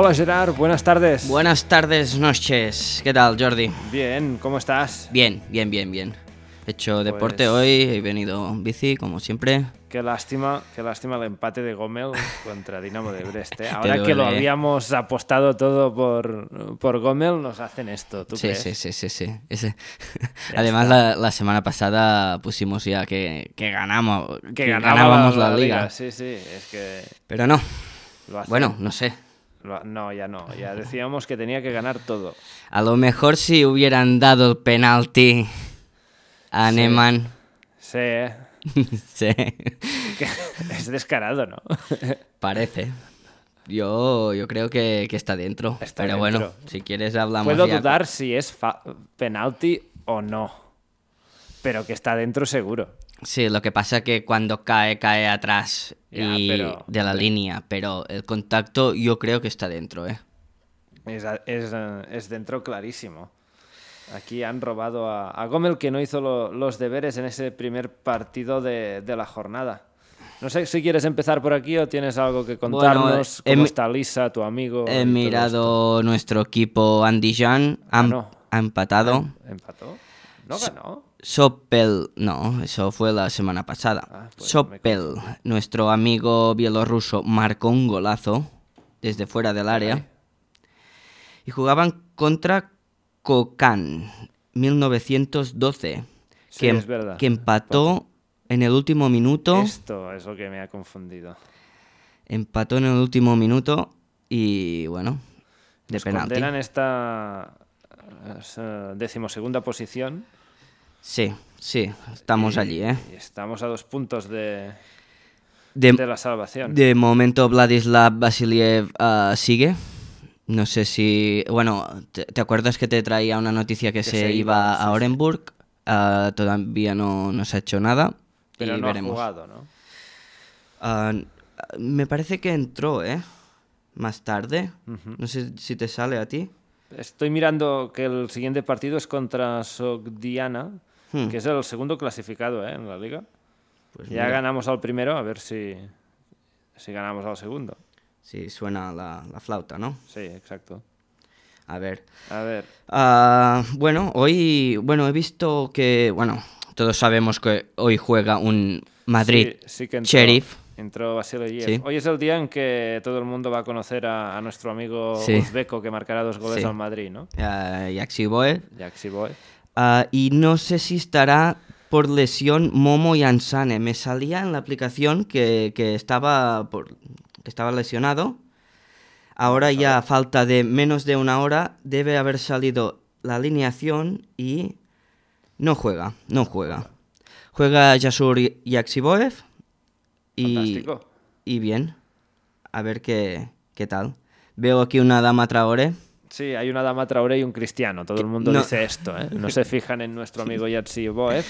Hola Gerard, buenas tardes. Buenas tardes, noches. ¿Qué tal, Jordi? Bien, ¿cómo estás? Bien, bien, bien, bien. He hecho deporte Pues- hoy, he venido en bici, como siempre. Qué lástima, qué lástima el empate de Gomel contra Dinamo de Brest. ¿eh? Ahora que lo ¿eh? habíamos apostado todo por, por Gomel, nos hacen esto. ¿tú Sí, crees? sí, sí, sí, sí. Ese- Además, la, la semana pasada pusimos ya que, que ganamos, Que, que ganábamos la, liga. Sí, sí, es que Pero no, lo bueno, no sé. No, ya no. Ya decíamos que tenía que ganar todo. A lo mejor si hubieran dado el penalti a Sí. Neman. Sí, ¿eh? sí, es descarado, ¿no? parece. Yo, yo creo que, que está dentro. Está Pero bueno, si quieres hablamos Puedo ya- dudar si es penalti o no. Pero que está dentro seguro. Sí, lo que pasa que cuando cae, cae atrás Ya, y pero- de la línea, pero el contacto yo creo que está dentro, ¿eh? Es, es, es dentro clarísimo. Aquí han robado a, a Gomel que no hizo lo- los deberes en ese primer partido de, de la jornada. No sé si quieres empezar por aquí o tienes algo que contarnos. he ¿Cómo mi- está Lisa, tu amigo? He mirado nuestro equipo Andy Jan, ha, Ganó. ha empatado. esto? ¿Empató? ¿No ganó? Sopel, no, eso fue la semana pasada. Ah, pues me Sopel, nuestro amigo bielorruso, marcó un golazo desde fuera del área. Y jugaban contra Kokan, 1912, Sí, que, em- es verdad. que empató en el último minuto. Esto es lo que me ha confundido. Empató en el último minuto y bueno, de Nos penalti. condenan esta eh, decimosegunda posición. Sí, sí, estamos y- allí, ¿eh? Estamos a dos puntos de, De, de la salvación. de momento Vladislav Vasiliev ah, sigue. No sé si... Bueno, ¿te, te acuerdas que te traía una noticia que, se, se iba, a. Orenburg? Ah, todavía no, no se ha hecho nada. Pero y no veremos. ha jugado, ¿no? Ah, me parece que entró, ¿eh? Más tarde. No sé si te sale a ti. Estoy mirando que el siguiente partido es contra Sogdiana, Hmm. que es el segundo clasificado ¿eh? en la liga. Pues ya mira, ganamos al primero, a ver si, si ganamos al segundo. Sí, suena la, la flauta, ¿no? Sí, exacto. A ver. A ver, Ah, bueno, hoy, bueno, he visto que, bueno, todos sabemos que hoy juega un Madrid sí, sí que entró, Sheriff. entró Vasiliev. Sí. Hoy es el día en que todo el mundo va a conocer a, a nuestro amigo Sí. uzbeco que marcará dos goles al Madrid, ¿no? ah, Yaxi Boy. Yaxi Boy. Ah, y no sé si estará por lesión Momo Yansane. Me salía en la aplicación que, que estaba, por, que estaba lesionado. Ahora ya a falta de menos de una hora debe haber salido la alineación y no juega, no juega. Juega Yasur Yaxiboev y, Fantástico. y bien. A ver qué, qué tal. Veo aquí una dama Traore. Sí, hay una dama Traoré y un cristiano. Todo el mundo no- dice esto, ¿eh? No se fijan en nuestro amigo Yatsi Boev,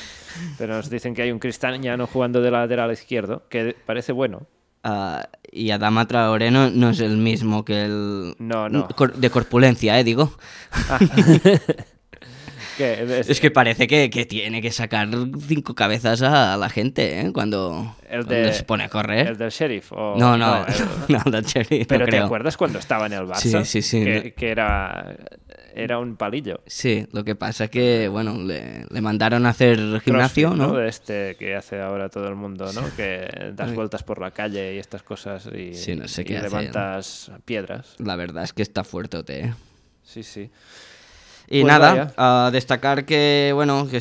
pero nos dicen que hay un cristiano jugando de lateral izquierdo, que parece bueno. Ah, y Adama Traoré no, no es el mismo que el... No, no. De corpulencia, eh, digo. Que es, Es que parece que, que tiene que sacar cinco cabezas a, la gente, ¿eh? Cuando, El cuando se pone a correr. el del sheriff. o- No, no, el- no, del no pero ¿te creo. acuerdas cuando estaba en el Barça? Sí, sí, sí, Que, era, era un palillo. Sí, lo que pasa es que, bueno, le, le mandaron a hacer gimnasio, Crossfit, ¿no? De este que hace ahora todo el mundo, ¿no? Que das vueltas por la calle y estas cosas y, Sí, no sé y qué hace. levantas piedras. La verdad es que está fuerte, ¿eh? Sí, sí. Y Pues nada, a destacar que, bueno, que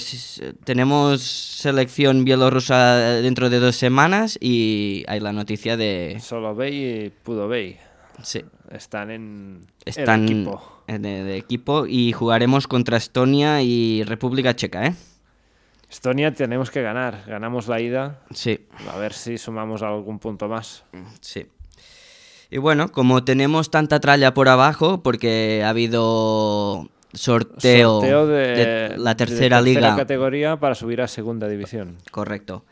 tenemos selección bielorrusa dentro de dos semanas y hay la noticia de... Solo Bey y Pudo Bey Sí, están en están el equipo. en el equipo y jugaremos contra Estonia y República Checa, ¿eh? Estonia tenemos que ganar. Ganamos la ida. Sí, A ver si sumamos algún punto más. sí. Y bueno, como tenemos tanta tralla por abajo, porque ha habido sorteo, Sorteo de, de, la de tercera liga. categoría para subir a segunda división. Correcto.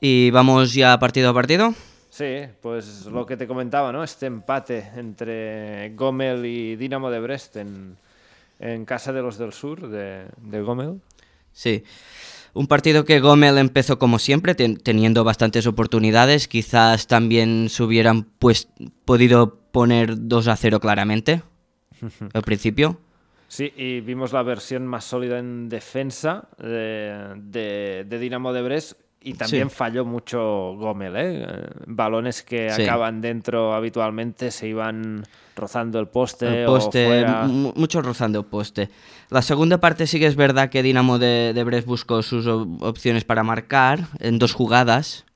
Y vamos ya partido a partido. Sí, pues lo que te comentaba, ¿no? Este empate entre Gomel y Dinamo de Brest en, en casa de los del sur de, de Gomel. Sí. Un partido que Gómez empezó como siempre, ten- teniendo bastantes oportunidades. Quizás también se hubieran pues, podido poner 2 a 0 claramente al principio. Sí, y vimos la versión más sólida en defensa de, de, de Dinamo de Brest y también Sí. falló mucho Gomel, ¿eh? Balones que Sí. acaban dentro habitualmente se iban rozando el poste, El poste, o fuera. mu- mucho rozando el poste. La segunda parte sí que es verdad que Dinamo de, de Brest buscó sus op- opciones para marcar en dos jugadas.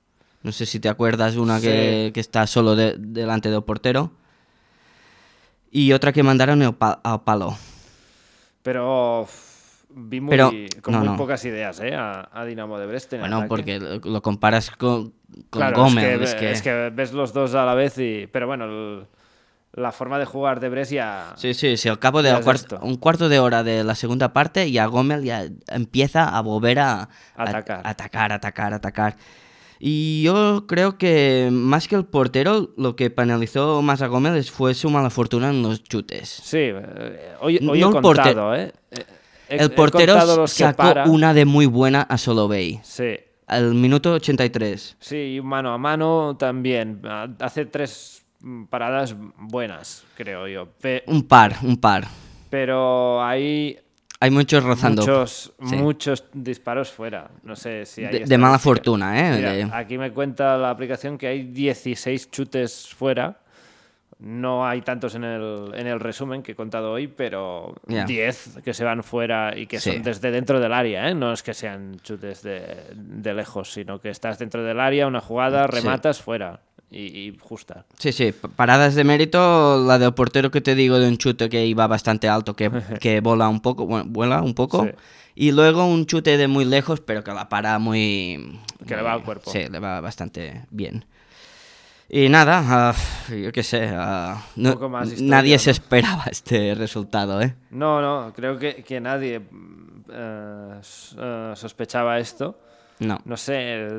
No sé si te acuerdas, una que, Sí. que está solo de- delante del portero. Y otra que mandaron al palo. Pero vi muy, Pero, con no, muy no. pocas ideas ¿eh? a, a Dinamo de Brest. en Bueno, ataque. porque lo, lo comparas con, con Claro, Gómez. es, que, es que- es que ves los dos a la vez y... Pero bueno, el- la forma de jugar de Brest ya... Sí, sí, sí, al cabo de cuart- un cuarto de hora de la segunda parte, ya Gómez ya empieza a volver a, a- Atacar. atacar, atacar, atacar. Y yo creo que más que el portero, lo que penalizó más a Gómez fue su mala fortuna en los chutes. Sí, eh, hoy, No hoy he el contado, ¿eh? He- el portero sacó para. una de muy buena a Solovey. Sí, Al minuto 83. sí, y mano a mano también. Hace tres mm, paradas buenas, creo yo. Pe- Un par, un par. pero hay Hay muchos rozando. muchos, sí. muchos disparos fuera. No sé si hay de, de mala fortuna, ¿eh? Mira, De- Aquí me cuenta la aplicación que hay 16 chutes fuera. No hay tantos en el, en el resumen que he contado hoy, pero Ya. 10 que se van fuera y que Sí. son desde dentro del área. ¿eh? No es que sean chutes de, de lejos, sino que estás dentro del área, una jugada, Sí. rematas fuera y, y justa. Sí, sí, pa- paradas de mérito, la del portero que te digo de un chute que iba bastante alto, que, que bola un poco, bueno, vuela un poco, Sí. y luego un chute de muy lejos, pero que la para muy... Que le muy- va al cuerpo. Sí, le va bastante bien. Y nada, ah, yo qué sé, ah, no- Poco más historia, nadie se ¿no? esperaba este resultado, ¿eh? No, no, creo que, que nadie eh, sospechaba esto. No. No sé,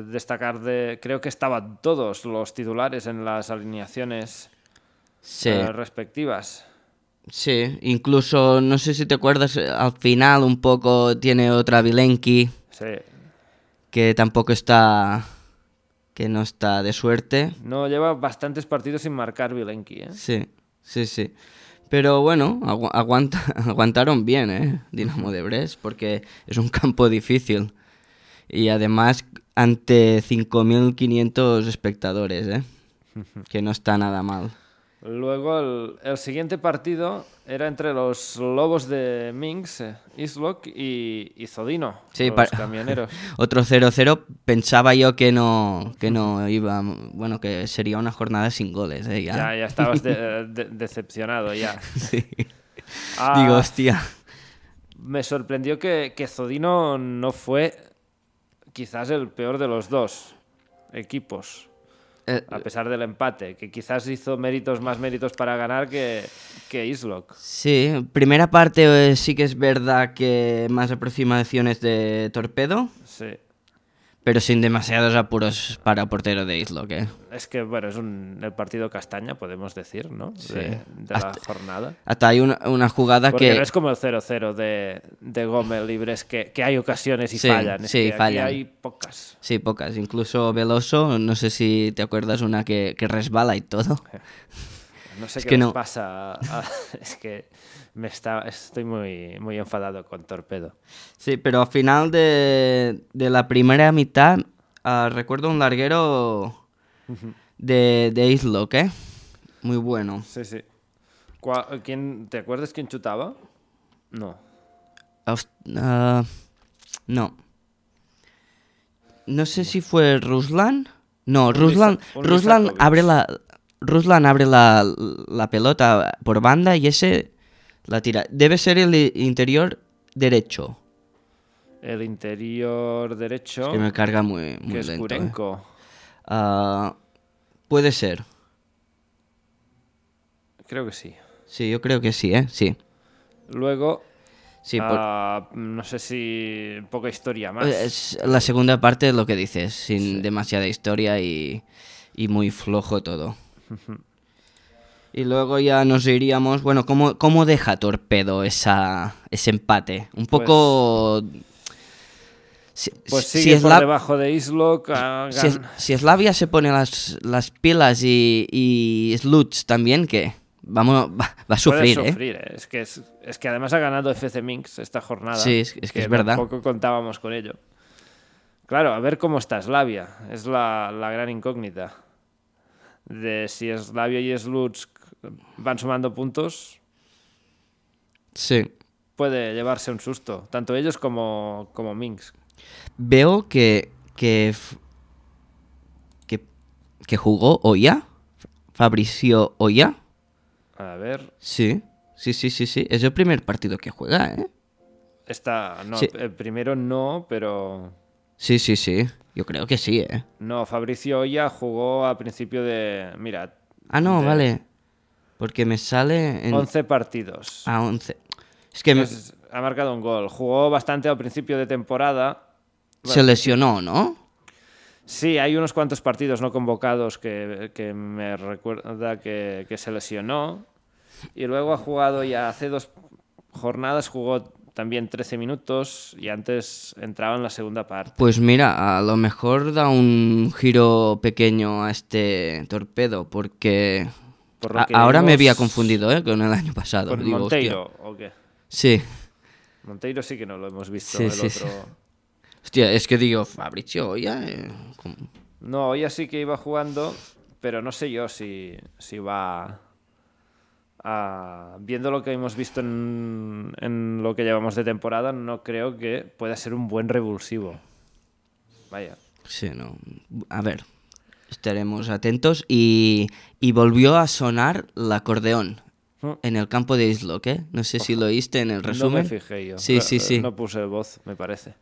destacar de. Creo que estaban todos los titulares en las alineaciones Sí, eh, respectivas. sí, incluso, no sé si te acuerdas, al final un poco tiene otra Vilenki, Sí. que tampoco está... que no está de suerte. No, lleva bastantes partidos sin marcar Vilenki, ¿eh? Sí, sí, sí. Pero bueno, agu- aguanta, aguantaron bien, ¿eh? Dinamo de Brest, porque es un campo difícil. Y además ante 5.500 espectadores, ¿eh? Que no está nada mal. Luego el, el siguiente partido era entre los Lobos de Minx, eh, Islok y, y Zodino, Sí, los camioneros. Otro 0-0, pensaba yo que no, que no iba, bueno, que sería una jornada sin goles, ¿eh? Ya. Ya, ya estabas de- de- decepcionado ya. Sí. Ah, Digo, hostia. Me sorprendió que, que Zodino no fue quizás el peor de los dos equipos, Eh, a pesar del empate, que quizás hizo méritos más méritos para ganar que, que Islok. Sí, primera parte eh, sí que es verdad que más aproximaciones de torpedo, Sí. Pero sin demasiados apuros para portero de Islok, ¿eh? Es que, bueno, es un, el partido castaña, podemos decir, ¿no? Sí. De, de la jornada. Hasta hay una, una jugada Porque que... no es como el 0-0 de, de Gómez Libres, que, que hay ocasiones y Sí, fallan. Es sí, que aquí fallan. hay pocas. Sí, pocas. Incluso Veloso, no sé si te acuerdas una que, que resbala y todo. No sé Es qué que les no. pasa. a- es que me está, estoy muy, muy enfadado con Torpedo. Sí, pero al final de, de la primera mitad ah, recuerdo un larguero de, de Islok, ¿eh? Muy bueno. Sí, sí. ¿Quién, ¿Te acuerdas quién chutaba? No. Ah, no. No sé si fue Ruslan. No, Ruslan, Ruslan abre la Ruslan abre la, la pelota por banda y ese la tira. Debe ser el interior derecho. El interior derecho, Que me carga muy, muy que es lento. ¿eh? Kurenko. Ah, puede ser. Creo que sí. Sí, yo creo que sí, ¿eh? Sí. Luego, Sí, por- ah, no sé si poca historia más. es la segunda parte es lo que dices, sin demasiada historia y, y muy flojo todo. Y luego ya nos iríamos, bueno, ¿cómo, cómo deja Torpedo esa, ese empate? Un poco... Si, Pues si sigue por Slav- debajo de Islok. ah, si, si Slavia se pone las, las pilas y, y Sluts también, ¿qué? Vamos, va, va a sufrir, ¿eh? ¿eh? Es que, es, es que además ha ganado FC Minx esta jornada. Sí, es- es que es verdad. Tampoco contábamos con ello. Claro, a ver cómo está Slavia. Es la, la gran incógnita. De si Slavia y Slutsk van sumando puntos, Sí. puede llevarse un susto. Tanto ellos como, como Minsk. Veo que, que, que, que jugó Oya, Fabricio Oya. A ver, Sí, sí, sí, sí, sí. Es el primer partido que juega, ¿eh? está. No, Sí. el primero no, pero. Sí, sí, sí. Yo creo que sí, ¿eh? No, Fabricio Oya jugó a principio de. Mira, Ah, no, De- vale. Porque me sale en... 11 partidos. a 11. Es que me- ha marcado un gol. Jugó bastante al principio de temporada. se lesionó, ¿no? Sí, hay unos cuantos partidos no convocados que, que me recuerda que, que se lesionó. Y luego ha jugado ya hace dos jornadas, jugó también 13 minutos y antes entraba en la segunda parte. Pues mira, a lo mejor da un giro pequeño a este torpedo, porque Por lo a- que ahora me había confundido ¿eh? con el año pasado. Con Digo, hostia. Monteiro, ¿o qué? Sí, Monteiro sí que no lo hemos visto. Sí, el sí, sí. otro... hostia, es que digo, Fabricio, ya. eh. No, ella sí que iba jugando, pero no sé yo si, si va a... Viendo lo que hemos visto en, en lo que llevamos de temporada, no creo que pueda ser un buen revulsivo. Vaya. Sí, no. A ver, estaremos atentos. Y, y volvió a sonar el acordeón Mm. en el campo de Islok, ¿eh? No sé si lo oíste en el No resumen. me fijé yo. Sí, sí, sí. No puse voz, me parece.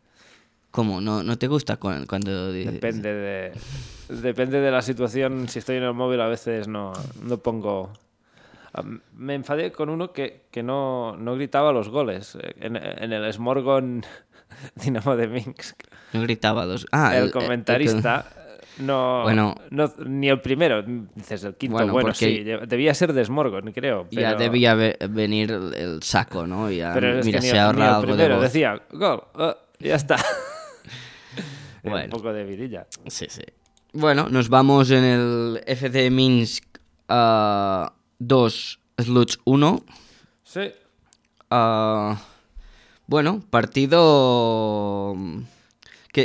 ¿Cómo? ¿No, ¿No te gusta cu- cuando... Depende de, depende de la situación. Si estoy en el móvil a veces no, no pongo... Me enfadé con uno que, que no, no gritaba los goles. eh, En, en el Smorgon Dinamo de Minsk. No gritaba los... Ah, el el- comentarista no, Bueno. no- Ni el primero, dices el quinto. Bueno, sí, debía ser de Smorgon, creo. Pero, Ya debía ve- venir el, saco, ¿no? Ya, pero mira, se ahorra algo de primero voz. decía gol, ah, ya está. Bueno. Un poco de vidilla. Sí, sí. Bueno, nos vamos en el FC Minsk ah, 2, Sluts 1. Sí, Ah, bueno, partido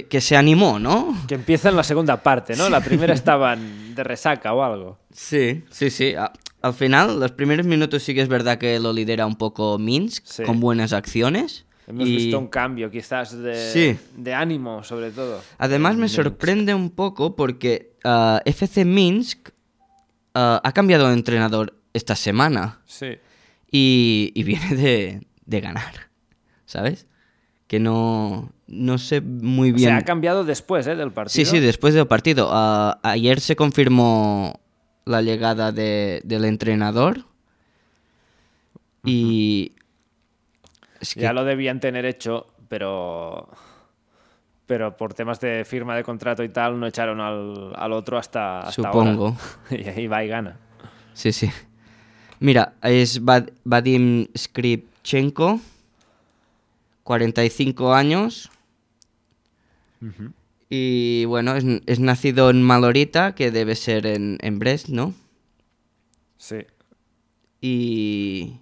que, que se animó, ¿no? Que empieza en la segunda parte, ¿no? La primera estaban de resaca o algo. Sí, sí, sí. Al final, los primeros minutos sí que es verdad que lo lidera un poco Minsk, Sí. con buenas acciones. Hemos y visto un cambio, quizás, de, Sí. de ánimo, sobre todo. además me sorprende un poco porque ah, FC Minsk ah, ha cambiado de entrenador esta semana Sí. y, y viene de, de ganar, ¿sabes? Que no, no sé muy O bien. sea, ha cambiado después ¿eh? del partido. Sí, sí, después del partido. Ah, ayer se confirmó la llegada de- del entrenador. Y. Es que, Ya lo debían tener hecho, pero. Pero por temas de firma de contrato y tal, no echaron al, al otro hasta, hasta Supongo. ahora. y ahí va y gana. Sí, sí. Mira, es Vad- Vadim Skripchenko, 45 años. Y bueno, es, es nacido en Malorita, que debe ser en, en Brest, ¿no? Sí. Y.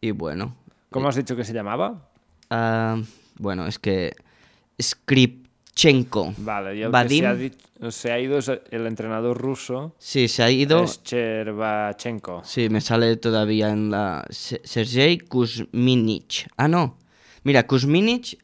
Y bueno. ¿Cómo has dicho que se llamaba? ah, bueno, es que. Skripchenko. Vale, y el Vadim. que se ha, dicho- se ha ido es el entrenador ruso, Sí, se ha ido. es Chervachenko. Sí, me sale todavía en la. Se- Sergei Kuzminich. Ah, no. Mira, Kuzminich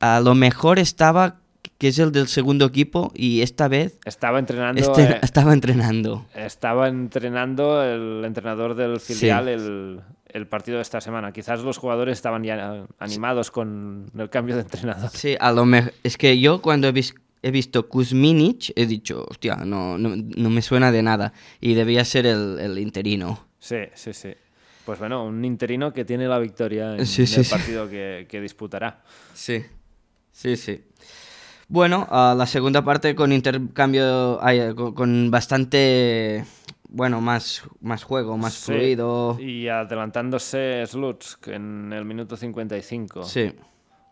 a lo mejor estaba. Que es el del segundo equipo. Y esta vez Estaba entrenando, este- eh, estaba entrenando. estaba entrenando el entrenador del Sí. filial el, el partido de esta semana. Quizás los jugadores estaban ya animados con el cambio de entrenador. Sí, a lo mejor. Es que yo cuando he, vis- he visto Kuzminic, he dicho, hostia, no, no, no me suena de nada. Y debía ser el, el interino. Sí, sí, sí. Pues bueno, un interino que tiene la victoria en Sí, sí, el sí. partido que, que disputará. Sí, sí, sí. Bueno, ah, la segunda parte con intercambio, ay, con, con bastante, bueno, más, más juego, más Sí, fluido. Y adelantándose Slutsk en el minuto 55. Sí,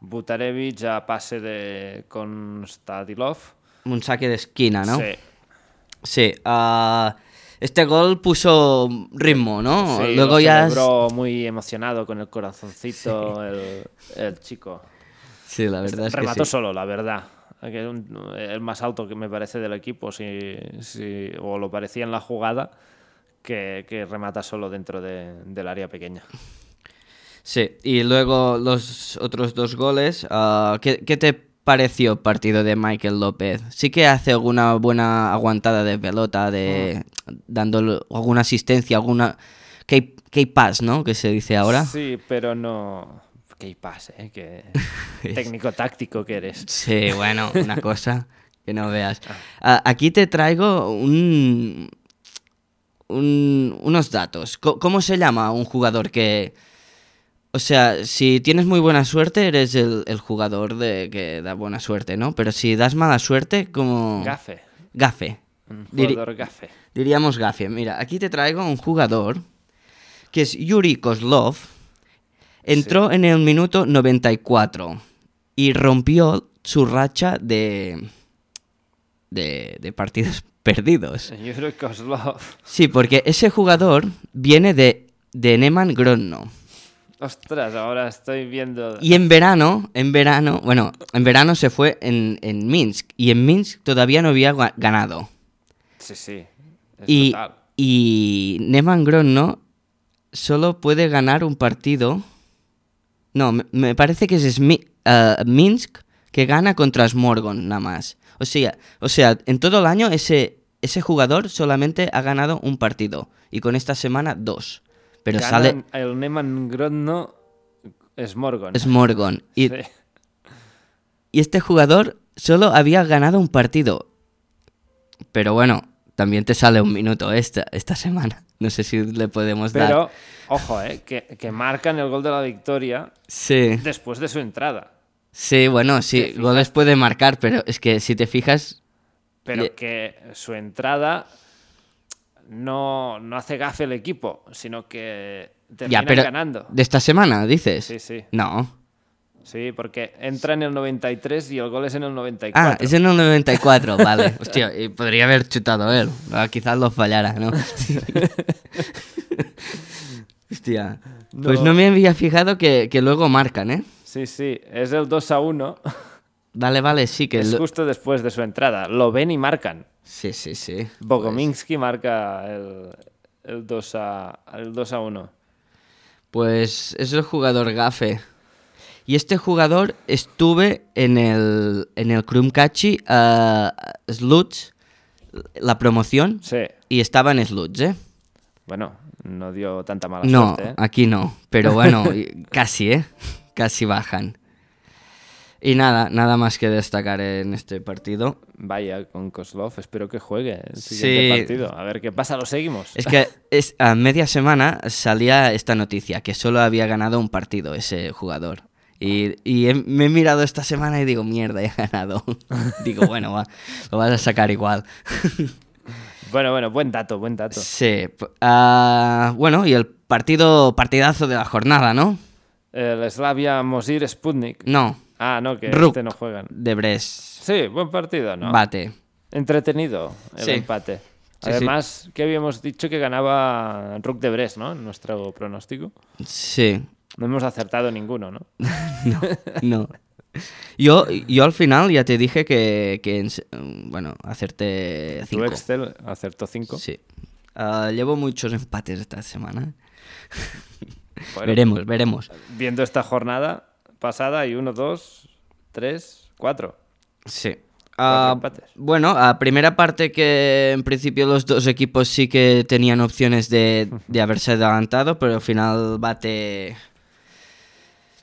Butarevich a pase de Konstadilov. un saque de esquina, ¿no? Sí. Sí, ah, este gol puso ritmo, ¿no? Sí, Luego lo ya... muy emocionado con el corazoncito el, el chico. Sí, la verdad es que Remató sí. solo, la verdad. Que es un- el más alto que me parece del equipo, si, si- o lo parecía en la jugada, que, que remata solo dentro de- del área pequeña. Sí, y luego los otros dos goles. ah, ¿qué, qué te pareció el partido de Michael López? Sí que hace alguna buena aguantada de pelota, de dando alguna asistencia, alguna key, key pass, ¿no? Que se dice ahora. Sí, pero no. Qué pase, ¿eh? Qué técnico táctico que eres. Sí, bueno, una cosa que no veas. Ah, aquí te traigo un, un- unos datos. ¿Cómo se llama un jugador que... O sea, si tienes muy buena suerte, eres el, el jugador de que da buena suerte, ¿no? Pero si das mala suerte, como... Gafe. Gafe. Un Diri- jugador gafe. Diríamos gafe. Mira, aquí te traigo un jugador que es Yuri Kozlov. Entró en el minuto 94 y rompió su racha de, de, de partidos perdidos. Sí, porque ese jugador viene de, de Neman Grodno. Ostras, ahora estoy viendo. Y en verano, en verano, bueno, en verano se fue en, en Minsk. Y en Minsk todavía no había ganado. Sí, sí. Y, y Neman Grodno solo puede ganar un partido. No, me, parece que es Smi- eh, Minsk que gana contra Smorgon nada más. O sea, o sea, en todo el año ese, ese jugador solamente ha ganado un partido. Y con esta semana dos. Pero sale El Neman Grodno es Morgon. Smorgon. Y, Sí. y este jugador solo había ganado un partido. Pero bueno, también te sale un minuto esta, esta semana. No sé si le podemos dar. Pero, ojo, eh, que, que marcan el gol de la victoria Sí. después de su entrada. Sí, bueno, sí, goles puede marcar, pero es que si te fijas, Pero Le- que su entrada no, no hace gafe el equipo, sino que termina ya, pero ganando. de esta semana, dices. Sí, sí. No. Sí, porque entra en el 93 y el gol es en el 94. Ah, es en el 94, vale. Hostia, y podría haber chutado él. Ah, quizás lo fallara, ¿no? Hostia. Pues No. no me había fijado que, que luego marcan, ¿eh? Sí, sí, es el 2 a 1. Vale, vale, sí que... Es lo- justo después de su entrada. Lo ven y marcan. Sí, sí, sí. Bogominsky marca el, el 2 a, el 2 a 1. Pues es el jugador gafe. Y este jugador estuve en el, en el Krumkachi uh, Sluts, la promoción, Sí. y estaba en Sluts, ¿eh? Bueno, no dio tanta mala No, suerte. ¿eh? aquí no, pero bueno, casi, ¿eh? Casi bajan. Y nada, nada más que destacar en este partido. Vaya, con Koslov, espero que juegue el siguiente Sí. partido. A ver qué pasa, lo seguimos. Es que es, a media semana salía esta noticia, que solo había ganado un partido ese jugador. Y, y he- me he mirado esta semana y digo, mierda, he ganado. digo, bueno, va, lo vas a sacar igual. Bueno, bueno, buen dato, buen dato. sí. ah, bueno, y el partido, partidazo de la jornada, ¿no? El Slavia Mosir Sputnik. No, Ah, no, que Ruk. este no juegan. de Brest. Sí, buen partido, ¿no? Bate. Entretenido el Sí. empate. Sí, Además, que habíamos dicho que ganaba Rook de Brest, ¿no? En nuestro pronóstico. Sí. No hemos acertado ninguno, ¿no? No, no. Yo, yo al final ya te dije que, que bueno, hacerte Tu cinco. Excel acertó 5. Sí. Ah, llevo muchos empates esta semana. Bueno, veremos, veremos. Viendo esta jornada pasada hay 1, 2, 3, 4. Sí. Empates. bueno, a primera parte que en principio los dos equipos sí que tenían opciones de, de haberse adelantado, pero al final bate...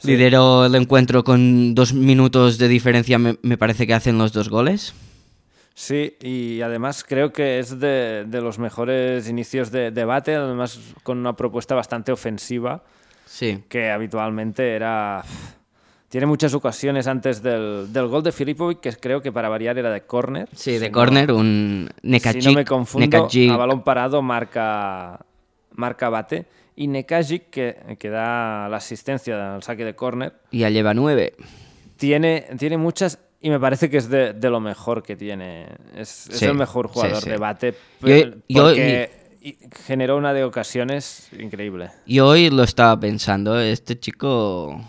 Lideró el encuentro con dos minutos de diferencia, me, me parece que hacen los dos goles. Sí, y además creo que es de, de los mejores inicios de debate, además con una propuesta bastante ofensiva, Sí. que habitualmente era... Tiene muchas ocasiones antes del, del gol de Filipovic, que creo que para variar era de córner. Sí, de Si no- córner, un Nekajic. Si no me confundo, Nekajic- a balón parado marca, marca bate. Y Nekajic, que, que da la asistencia al saque de córner, ya lleva nueve. tiene, tiene muchas y me parece que es de, de lo mejor que tiene. Es, el mejor jugador sí. de bate Yo- yo- porque y- generó una de ocasiones increíble. Y hoy lo estaba pensando, este chico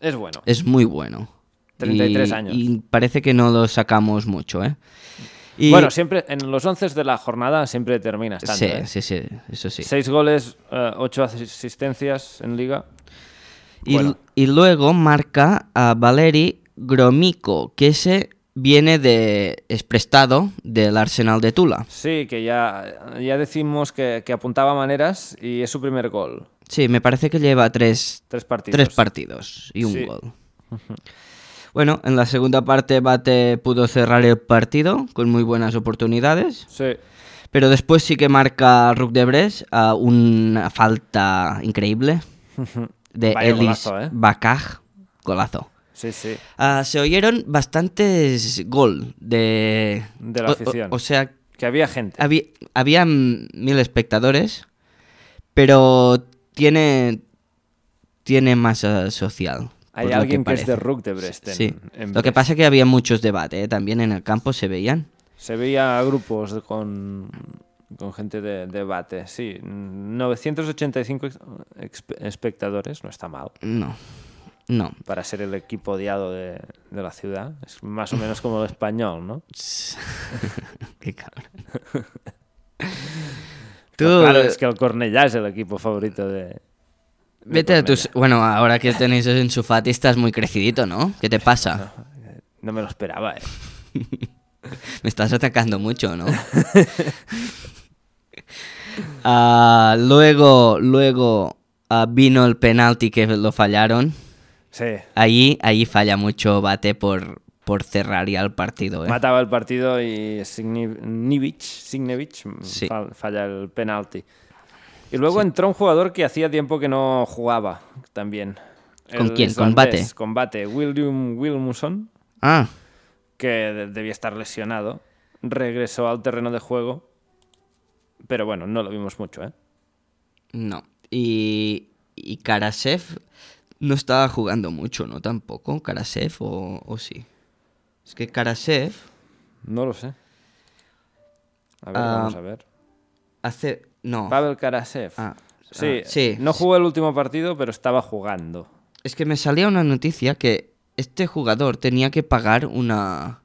Es bueno. es muy bueno. 33 Y- años. Y parece que no lo sacamos mucho, ¿eh? Y- Bueno, siempre en los 11 de la jornada siempre termina estando. sí, ¿eh? sí, sí, eso sí. Seis goles, eh, ocho asistencias en liga. Y, Bueno. y luego marca a Valeri Gromyko, que ese viene de es prestado del Arsenal de Tula. Sí, que ya, ya decimos que, que apuntaba maneras y es su primer gol. Sí, me parece que lleva tres, Tres partidos. tres partidos y un Sí. gol. Bueno, en la segunda parte Bate pudo cerrar el partido con muy buenas oportunidades, Sí. pero después sí que marca Ruc de Bres a una falta increíble de Vaya Elis golazo, ¿eh? Bakaj, golazo. Sí, sí. Ah, se oyeron bastantes gol de... De la o- o- afición. O, sea, Que había gente. había, había mil espectadores, pero tiene, tiene masa social. Hay por lo alguien que, es de Rook de Brest. en- Sí. en Lo que pasa es que había muchos debates, ¿eh? también en el campo se veían. Se veía grupos con, con gente de debate. Sí, 985 ex- exp- espectadores, no está mal. No, no. Para ser el equipo odiado de, de la ciudad. Es más o menos como el español, ¿no? Qué cabrón. Tú, Claro, es que el Cornellá es el equipo favorito de. Vete a tus... Bueno, ahora que tenéis en su Fati estás muy crecidito, ¿no? ¿Qué te pasa? No me lo esperaba, ¿eh? Me estás atacando mucho, ¿no? Ah, luego, luego ah, vino el penalti que lo fallaron. Sí. Allí, allí falla mucho Bate por, por cerrar ya el partido. ¿eh? Mataba el partido y Signevich, Signevich Sí. fa- falla el penalti. Y luego entró un jugador que hacía tiempo que no jugaba también. ¿Con El quién? ¿Con islandés, Bate? Con Bate. William Wilmson, Ah, que de- debía estar lesionado, regresó al terreno de juego. Pero bueno, no lo vimos mucho, ¿eh? no. Y, y Karasev no estaba jugando mucho, ¿no? Tampoco. Karasev o, o sí. Es que Karasev No lo sé. A ver, Ah, vamos a ver. hace... No. Pavel Karasev. Ah, sí, ah, sí, no jugó el último partido, pero estaba jugando. Es que me salía una noticia que este jugador tenía que pagar una...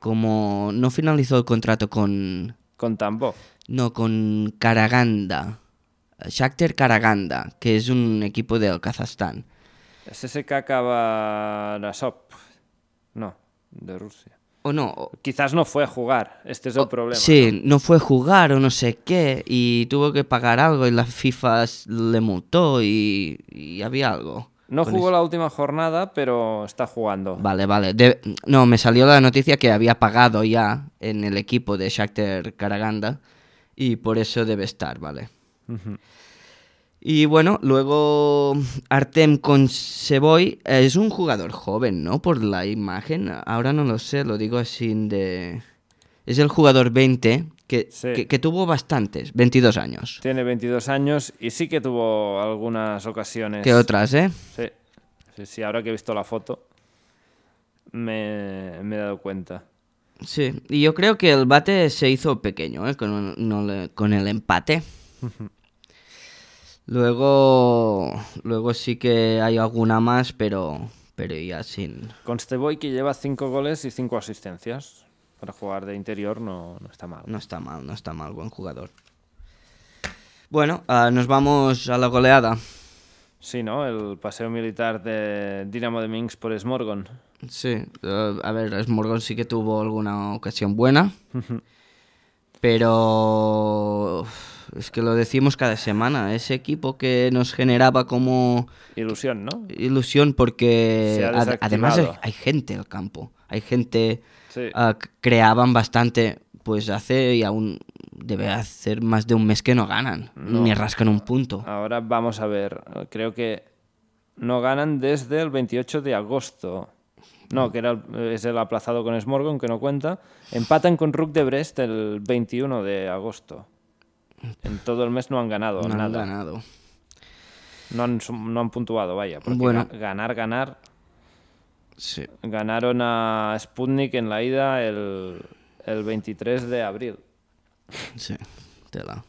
Como no finalizó el contrato con... Con Tambo. No, con Karaganda. Shakhtar Karaganda, que es un equipo del Kazajstán. SSK Kabarasov. No, de Rusia. O no, Quizás no fue a jugar, este es el o- problema. Sí, no fue a jugar o no sé qué, y tuvo que pagar algo y la FIFA le multó y, y había algo. No jugó eso. la última jornada, pero está jugando. Vale, vale. De- No, me salió la noticia que había pagado ya en el equipo de Shakhtar Karaganda y por eso debe estar, vale. Y bueno, luego Artem Konseboy es un jugador joven, ¿no? Por la imagen. Ahora no lo sé, lo digo así de... Es el jugador 20 que, Sí. que, que tuvo bastantes, 22 años. Tiene 22 años y sí que tuvo algunas ocasiones. ¿Qué otras, eh? Sí. sí, sí, ahora que he visto la foto me, me he dado cuenta. Sí, y yo creo que el bate se hizo pequeño, ¿eh? Con, un- no le- con el empate. Luego, luego sí que hay alguna más, pero, pero ya sin... Consteboy que lleva 5 goles y 5 asistencias. Para jugar de interior no, no está mal. No está mal, no está mal, buen jugador. Bueno, ah, nos vamos a la goleada. Sí, ¿no? El paseo militar de Dinamo de Minsk por Smorgon. Sí, eh, a ver, Smorgon sí que tuvo alguna ocasión buena, pero es que lo decimos cada semana, ese equipo que nos generaba como Ilusión, ¿no? ilusión porque ad- además hay, gente en el campo, hay gente, Sí. c- creaban bastante, pues hace y aún debe hacer más de un mes que no ganan, ni rascan un punto. Ahora vamos a ver. Creo que no ganan desde el 28 de agosto. No, que era el- es el aplazado con Smorgon, que no cuenta. Empatan con Rook de Brest el 21 de agosto. En todo el mes no han ganado No han nada. ganado. No han, no han puntuado, vaya. Porque Bueno. ga- ganar, ganar. Sí. Ganaron a Sputnik en la ida el, el 23 de abril. Sí, tela.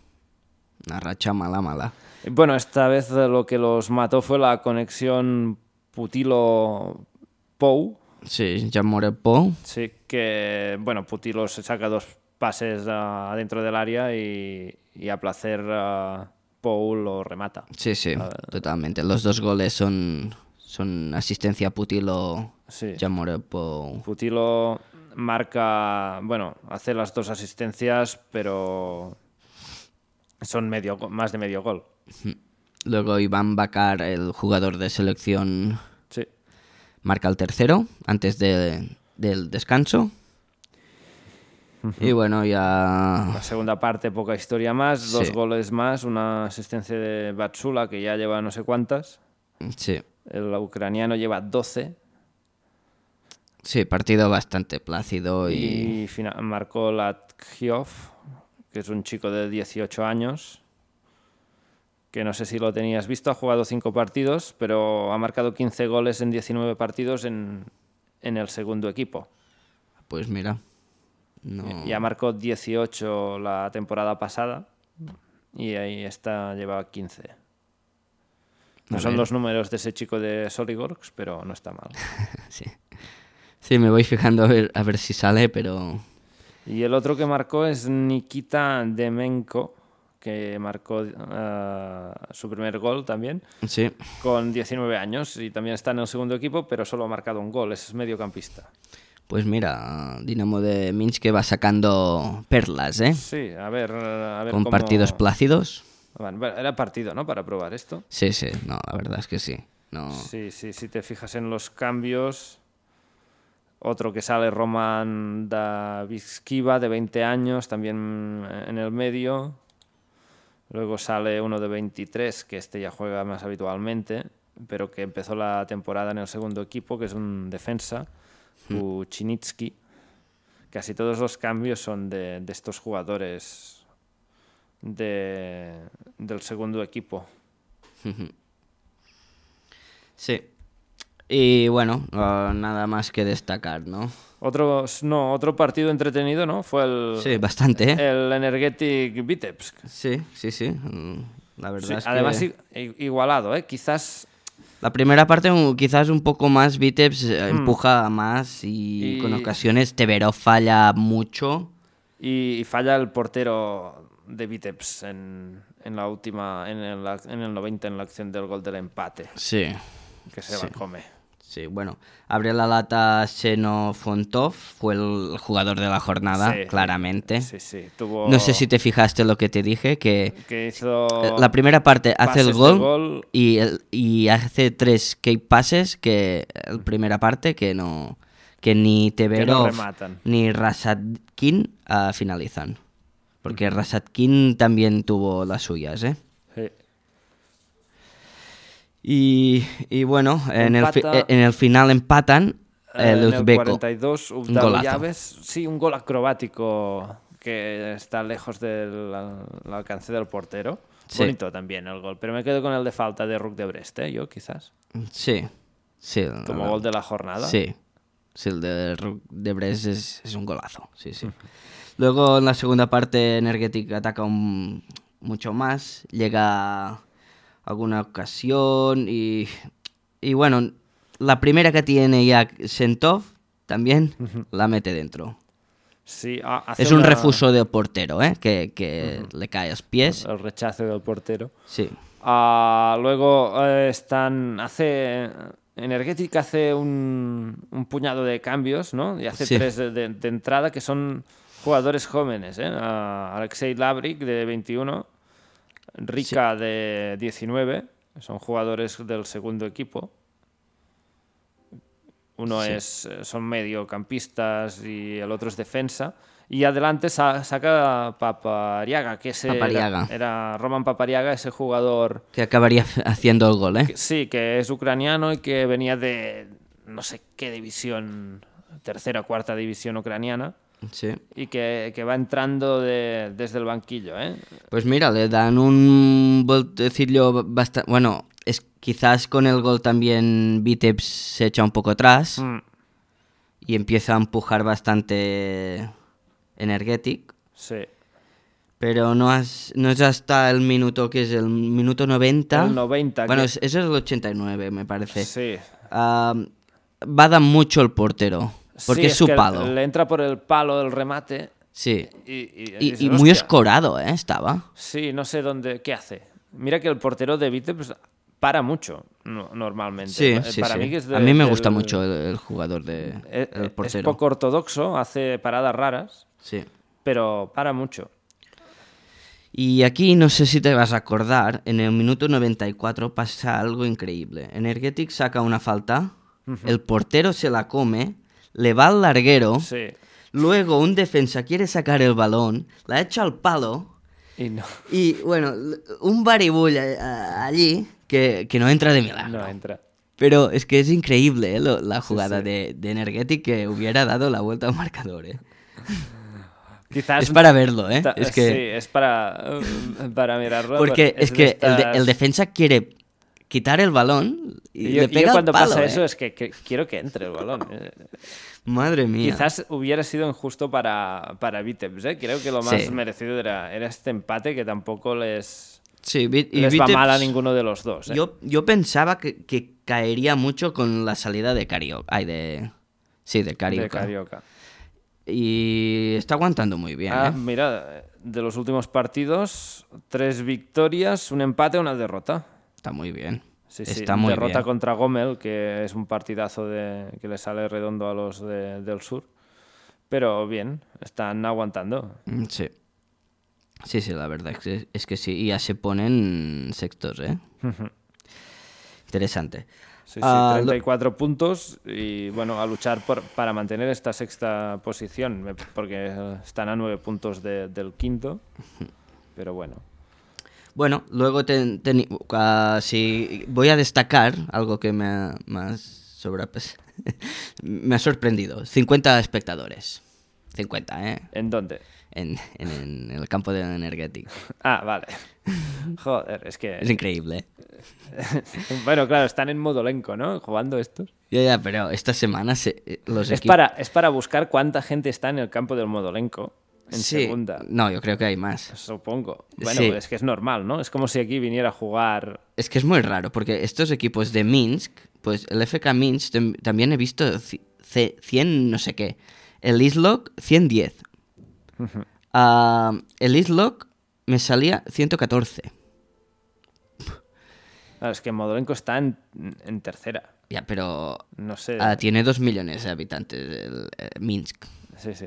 Una racha mala, mala. Bueno, esta vez lo que los mató fue la conexión Putilo-Pou. Sí, ya Morepo. Sí, que, bueno, Putilo se saca dos pases ah, dentro del área y, y a placer ah, Pou lo remata. Sí, sí, totalmente. Los dos goles son, son asistencia Putilo, Sí. Putilo marca, bueno, hace las dos asistencias, pero son medio, más de medio gol. Luego Iván Bacar, el jugador de selección, Sí. marca el tercero antes de- del descanso. Y bueno, ya... La segunda parte, poca historia más, dos Sí. goles más, una asistencia de Batsula que ya lleva no sé cuántas. Sí, El ucraniano lleva 12 sí, partido bastante plácido y... y marcó Latkiov, que es un chico de 18 años, que no sé si lo tenías visto, ha jugado 5 partidos, pero ha marcado 15 goles en 19 partidos en, en el segundo equipo. Pues mira, no... Ya marcó 18 la temporada pasada y ahí está, lleva 15. No A son ver. los números de ese chico de Soligorsk, pero no está mal. Sí. Sí, me voy fijando a ver, a ver si sale, pero... Y el otro que marcó es Nikita Demenko, que marcó eh, su primer gol también, Sí, con 19 años y también está en el segundo equipo, pero solo ha marcado un gol, es mediocampista. Pues mira, Dinamo de Minsk que va sacando perlas, ¿eh? Sí, a ver, a ver Con cómo- partidos plácidos. Bueno, era partido, ¿no? Para probar esto. Sí, sí, no, la verdad es que sí. No, Sí, sí, si te fijas en los cambios, otro que sale Roman Daviskiva de 20 años, también en el medio. Luego sale uno de 23, que este ya juega más habitualmente, pero que empezó la temporada en el segundo equipo, que es un defensa, Kuchinitsky. Casi todos los cambios son de, de estos jugadores de, del segundo equipo. Sí. Y bueno, ah, nada más que destacar, ¿no? Otro, no, otro partido entretenido, ¿no? Fue el, Sí, bastante, ¿eh? el Energetic Vitebsk. Sí, sí, sí. mm, La verdad Sí, es además, que... i- igualado, ¿eh? Quizás La primera parte quizás un poco más Vitebs eh, empuja más y, Y- con ocasiones Tevero falla mucho. y, falla el portero de Vitebsk en, en la última, en el, en el 90, en la acción del gol del empate, Sí, que se la come. Sí, bueno. Abre la lata Seno Fontov, fue el jugador de la jornada, Sí, claramente. Sí, sí. Tuvo, No sé si te fijaste lo que te dije, que que hizo la primera parte hace el pases gol, gol. Y, el- y hace tres key passes que la primera parte que no que ni Teverov rematan. ni Rasatkin ah, finalizan. Porque Rasatkin también tuvo las suyas, ¿eh? Y, y bueno, en el, fi- Empata. en el final empatan Eh, el en el uzbeco. 42, Un. Llaves. Sí, un gol acrobático que está lejos del al- al alcance del portero. Sí. Bonito también el gol, pero me quedo con el de falta de Rook de Brest, ¿eh? yo quizás. Sí, sí. Como gol de la jornada. Sí, sí, el de, Ru- de Brest es, es un golazo, sí, sí. Luego en la segunda parte Energetic ataca un- mucho más, llega alguna ocasión y, y bueno, la primera que tiene ya Sentov también la mete dentro. Sí, hace Es un una- refuso del portero, ¿eh? que, que le cae a los pies. El rechazo del portero. Sí, Ah, luego eh, están. Hace. Energetic hace un, un puñado de cambios, ¿no? Y hace Sí. tres de, de- de entrada que son jugadores jóvenes, ¿eh? Alexei Labrik, de 21, Rica de 19, son jugadores del segundo equipo. Uno Sí. es, eh, son mediocampistas y el otro es defensa. Y adelante sa- saca Papariaga, que ese era- Papariaga. Era, Roman Papariaga, ese jugador Que acabaría haciendo el gol, ¿eh? que- sí, que es ucraniano y que venía de no sé qué división, tercera o cuarta división ucraniana, Sí. y que, que va entrando de- desde el banquillo, ¿eh? Pues mira, le dan un voltecillo bastante... Bueno, es quizás con el gol también Vitebs se echa un poco atrás Mm, y empieza a empujar bastante Energetic. sí. Pero no, has- no es hasta el minuto que es el minuto 90. El 90, Bueno, que- eso es el 89, me parece. Sí. Ah, va a dar mucho el portero. Porque Sí, es su que palo. Le entra por el palo del remate Sí. y, y- Y, dices, y muy escorado, ¿eh? Estaba. Sí, no sé dónde. ¿Qué hace? Mira que el portero de Vitebs para mucho no- normalmente. Sí, Eh, sí, Para sí. mí que es a mí me gusta mucho el, el jugador de Es, el es portero. poco ortodoxo, hace paradas raras, Sí. pero para mucho. Y aquí no sé si te vas a acordar, en el minuto 94 pasa algo increíble. Energetic saca una falta, el portero se la come, le va al larguero, Sí. luego un defensa quiere sacar el balón, la echa al palo Y no, y bueno, un baribull a- allí que, que no entra de milagro. no entra. Pero es que es increíble ¿eh? lo- la jugada sí. De, de Energetic que hubiera dado la vuelta al marcador. ¿eh? Quizás Es para verlo, ¿eh? Es que... Sí, es para, uh, para mirarlo. Porque es que de- el defensa quiere quitar el balón y, Y yo, le y yo pega cuando palo, pasa ¿eh? eso es que, que quiero que entre el balón. eh. Madre mía. Quizás hubiera sido injusto para, para Vitebs, ¿eh? Creo que lo más Sí. merecido era, era este empate que tampoco les, Sí, Vi- y les va mal a ninguno de los dos. ¿eh? Yo, yo pensaba que, que caería mucho con la salida de Carioca. Ay, de... Sí, de. Carioca. Y está aguantando muy bien, Ah, ¿eh? mira, de los últimos partidos, tres victorias, un empate, una derrota. Está muy bien. Sí, sí, está muy derrota bien. contra Gomel, que es un partidazo de, que le sale redondo a los de- del sur. Pero bien, están aguantando. Mm, Sí. Sí, sí, la verdad es que, es que sí. Y ya se ponen sextos, ¿eh? Interesante. Sí, sí, Ah, lo- 34 puntos y bueno, a luchar por- para mantener esta sexta posición, porque están a nueve puntos de- del quinto. Pero bueno, Bueno, luego ten- ah, si voy a destacar algo que me ha, me ha sobra- pues, me ha sorprendido. 50 espectadores. 50, ¿eh? ¿en dónde? En, en- en el campo de Energetic. Ah, vale. Joder, es que... Es increíble. Bueno, claro, están en modo lenco, ¿no? Jugando estos. Ya, ya, pero esta semana se- eh, los Es equipos... para, es para buscar cuánta gente está en el campo del modolenco en Sí. segunda. No, yo creo que hay más. Supongo. Bueno, Sí. es que es normal, ¿no? Es como si aquí viniera a jugar. Es que es muy raro, porque estos equipos de Minsk, pues el FK Minsk tam- también he visto ci- ce- 100 no sé qué. El Islok, 110. Ah, el Islok me salía 114. Claro, es que Modolenco está en, en tercera. Ya, pero No sé. ah, tiene 2 millones de habitantes el eh, Minsk. Sí, sí.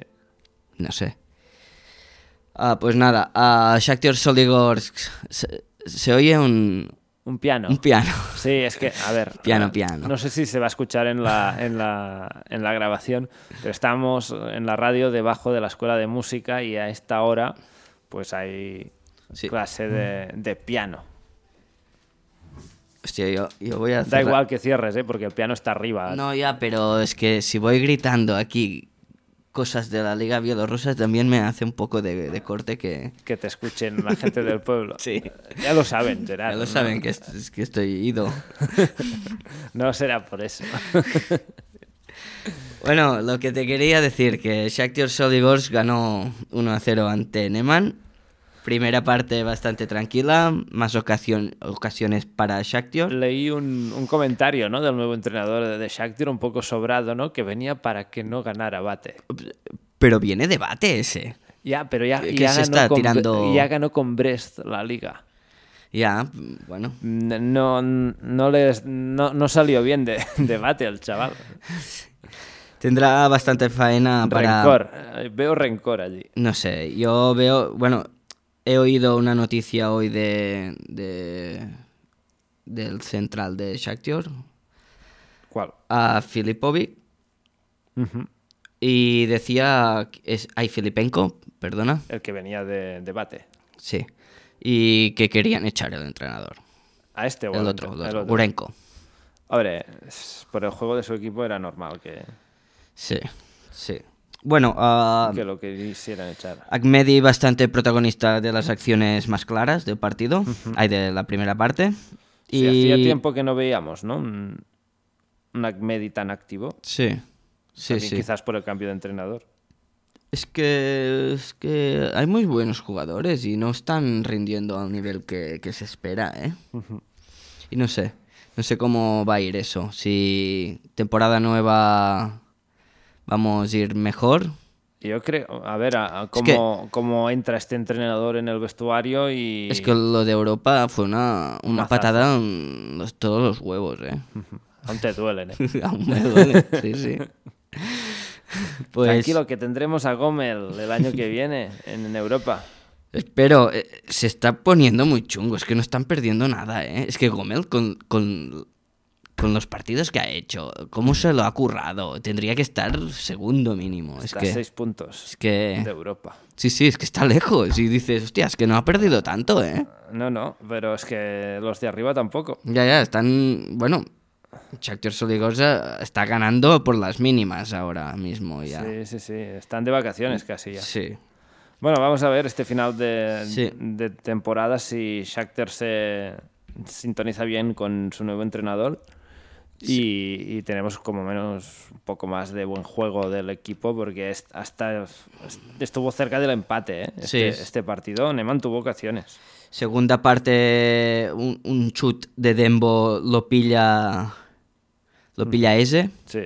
No sé. Ah, pues nada, a Shakhtar Soligorsk se, se oye un, Un piano. un piano. Sí, es que, a ver. Piano, piano. No sé si se va a escuchar en la, en la, en la grabación, pero estamos en la radio debajo de la escuela de música y a esta hora, pues hay Sí. clase de, de piano. Hostia, yo, yo voy a Da igual que cierres, ¿eh? porque el piano está arriba. No, ya, pero es que si voy gritando aquí cosas de la Liga Bielorrusa también me hace un poco de, de corte que... Que te escuchen la gente del pueblo. Sí. Ya lo saben, Gerard. Ya lo ¿no? saben que, es que estoy ido. No será por eso. Bueno, lo que te quería decir, que Shakhtar Soligorsk ganó 1-0 ante Neman. Primera parte bastante tranquila, más ocasión- ocasiones para Shakhtar. Leí un, un comentario ¿no? del nuevo entrenador de, de Shakhtar, un poco sobrado, ¿no? que venía para que no ganara Bate. Pero viene debate ese. Ya, pero ya, Que ya se ganó está con, tirando- ya ganó con Brest la liga. Ya, bueno. No, no, les, no, no salió bien de, de Bate el chaval. Tendrá bastante faena para... Rencor. eh, Veo rencor allí. No sé, yo veo, bueno, he oído una noticia hoy de, de- del central de Shakhtar, ¿Cuál? a Filipovic, y decía, es, ay, Filipenko, perdona, El que venía de debate. sí, y que querían echar el entrenador, A este o el al otro, el otro. Gurenko. Hombre, por el juego de su equipo era normal que, Sí, sí. Bueno, que lo quisieran echar. Ahmedi bastante protagonista de las acciones más claras del partido, hay de la primera parte. Sí, y... hacía tiempo que no veíamos, ¿no? Un, un Ahmedi tan activo. Sí, sí, También sí. Quizás por el cambio de entrenador. Es que, es que hay muy buenos jugadores y no están rindiendo al nivel que, que se espera, ¿eh? Y no sé, no sé cómo va a ir eso. Si temporada nueva vamos a ir mejor. Yo creo, a ver, a, a Es que- cómo, cómo entra este entrenador en el vestuario y... Es que lo de Europa fue una, una Mazazo. patada en los- todos los huevos, ¿eh? Aún te duelen, ¿eh? Aún me duele, sí, sí. Pues Tranquilo, que tendremos a Gomel el año que viene en, en Europa. espero, eh, se está poniendo muy chungo, es que no están perdiendo nada, ¿eh? Es que Gomel con, con, con los partidos que ha hecho, cómo se lo ha currado, tendría que estar segundo mínimo. Es Está a que, seis puntos es que... de Europa. Sí, sí, es que está lejos y dices, hostia, es que no ha perdido tanto, ¿eh? No, no, pero es que los de arriba tampoco. Ya, ya, están, bueno, Shakhtar Soligosa está ganando por las mínimas ahora mismo ya. Sí, sí, sí. Están de vacaciones casi ya. Sí. Bueno, vamos a ver este final de, Sí. de temporada si Shakhtar se sintoniza bien con su nuevo entrenador y, y tenemos como menos un poco más de buen juego del equipo porque es- hasta estuvo cerca del empate ¿eh? este, Sí. este partido. Neman tuvo ocasiones. Segunda parte, un, un chut de Dembo lo pilla, lo pilla ese Sí.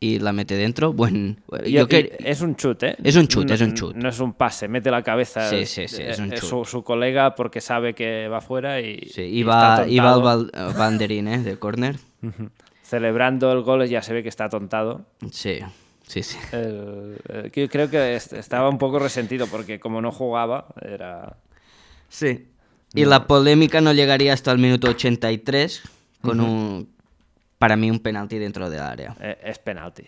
y la mete dentro. Buen, yo que- Es un chut, ¿eh? Es un chut, No- es un chut. No es un pase, mete la cabeza. Sí, sí, sí, es un eh, chut. Su, su colega porque sabe que va fuera y, sí, iba, al banderín, ¿eh? De córner. Celebrando el gol ya se ve que está tontado. Sí, sí, sí. El- el- que creo que est- estaba un poco resentido porque como no jugaba, era... Sí. Y la polémica no llegaría hasta el minuto 83 con un, para mí, un penalti dentro del área. eh, es penalti.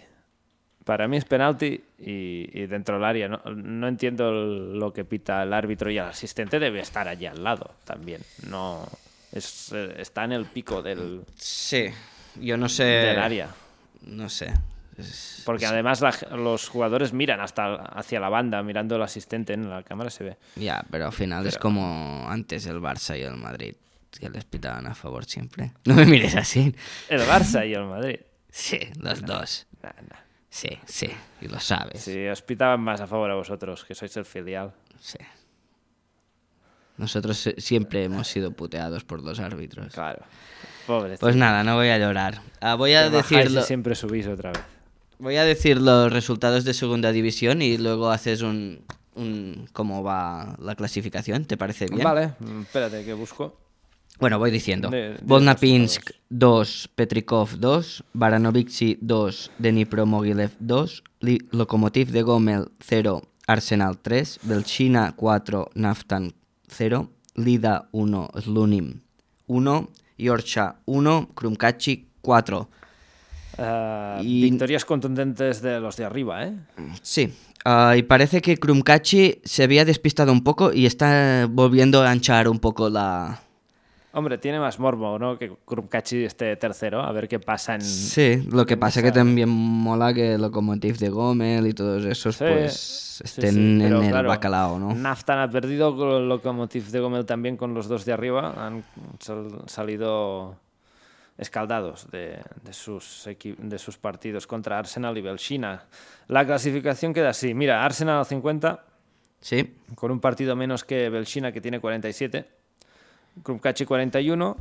Para mí es penalti y, y dentro del área. No, no entiendo el- lo que pita el árbitro y el asistente debe estar allí al lado también. No es, eh, está en el pico del, Sí, yo no sé. del área. No sé. Es- Porque además la los jugadores miran hasta hacia la banda, mirando al asistente en la cámara se ve. Ya, pero al final es como antes el Barça y el Madrid, que les pitaban a favor siempre. No me mires así. El Barça y el Madrid. Sí, los dos. Sí, sí, y lo sabes. Sí, os pitaban más a favor a vosotros, que sois el filial. Sí. Nosotros se- siempre hemos sido puteados por los árbitros. Claro. Pobre. Pues nada, no voy a llorar. Ah, voy a decirlo. siempre subís otra vez. Voy a decir los resultados de segunda división y luego haces un, un cómo va la clasificación. ¿Te parece bien? Vale, mm, espérate que busco. Bueno, voy diciendo. Volnapinsk 2, Petrikov 2, Baranovicsi 2, Dnipro Mogilev 2, Li- Lokomotiv de Gomel 0, Arsenal 3, Belchina 4, Naftan 0, Lida 1, Slunim 1, Yorcha 1, Krumkachi 4. Ah, Y- Victorias contundentes de los de arriba, ¿eh? Sí, ah, y parece que Krumkachi se había despistado un poco y está volviendo a anchar un poco la... Hombre, tiene más morbo, ¿no? Que Krumkachi esté tercero, a ver qué pasa en... Sí, lo que pasa esa- que también mola que Lokomotiv de Gomel y todos esos Sí, pues estén sí, en el claro, bacalao, ¿no? Naftan ha perdido, con de Gomel también con los dos de arriba. Han sal- salido escaldados de, de sus de sus partidos contra Arsenal y Belchina. La clasificación queda así. Mira, Arsenal 50, Sí, con un partido menos que Belchina, que tiene 47. Krumkachi 41.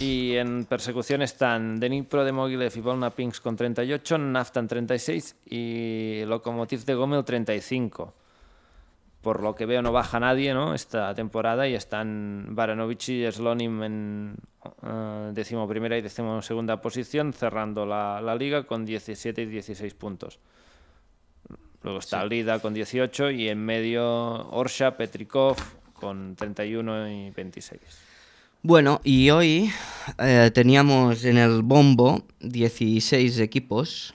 Y en persecución están Dnipro de Mogilev y Volna Pinks con 38, Naftan 36 y Lokomotiv de Gomel 35. Por lo que veo no baja nadie ¿no? esta temporada y están Baranovic y Slonim en eh, decimoprimera y decimosegunda posición, cerrando la, la liga con 17 y 16 puntos. Luego está Lida con 18 y en medio Orsha, Petrikov, con 31 y 26. Bueno, y hoy eh, teníamos en el bombo 16 equipos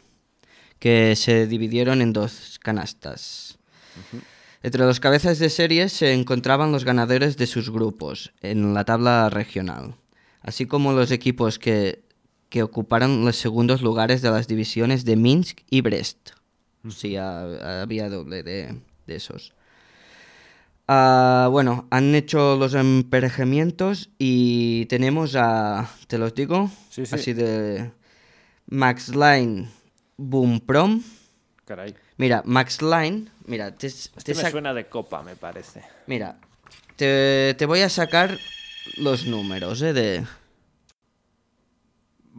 que se dividieron en dos canastas. Entre los cabezas de serie se encontraban los ganadores de sus grupos en la tabla regional, así como los equipos que, que ocuparon los segundos lugares de las divisiones de Minsk y Brest. Sí, ha- había doble de, de esos. Ah, bueno, han hecho los emparejamientos y tenemos a, te los digo, Sí, sí. así de Max Line Boom Prom. Caray. Mira, Max Line, mira, te, Este te me suena de copa, me parece. mira, te, te voy a sacar los números, ¿eh? De...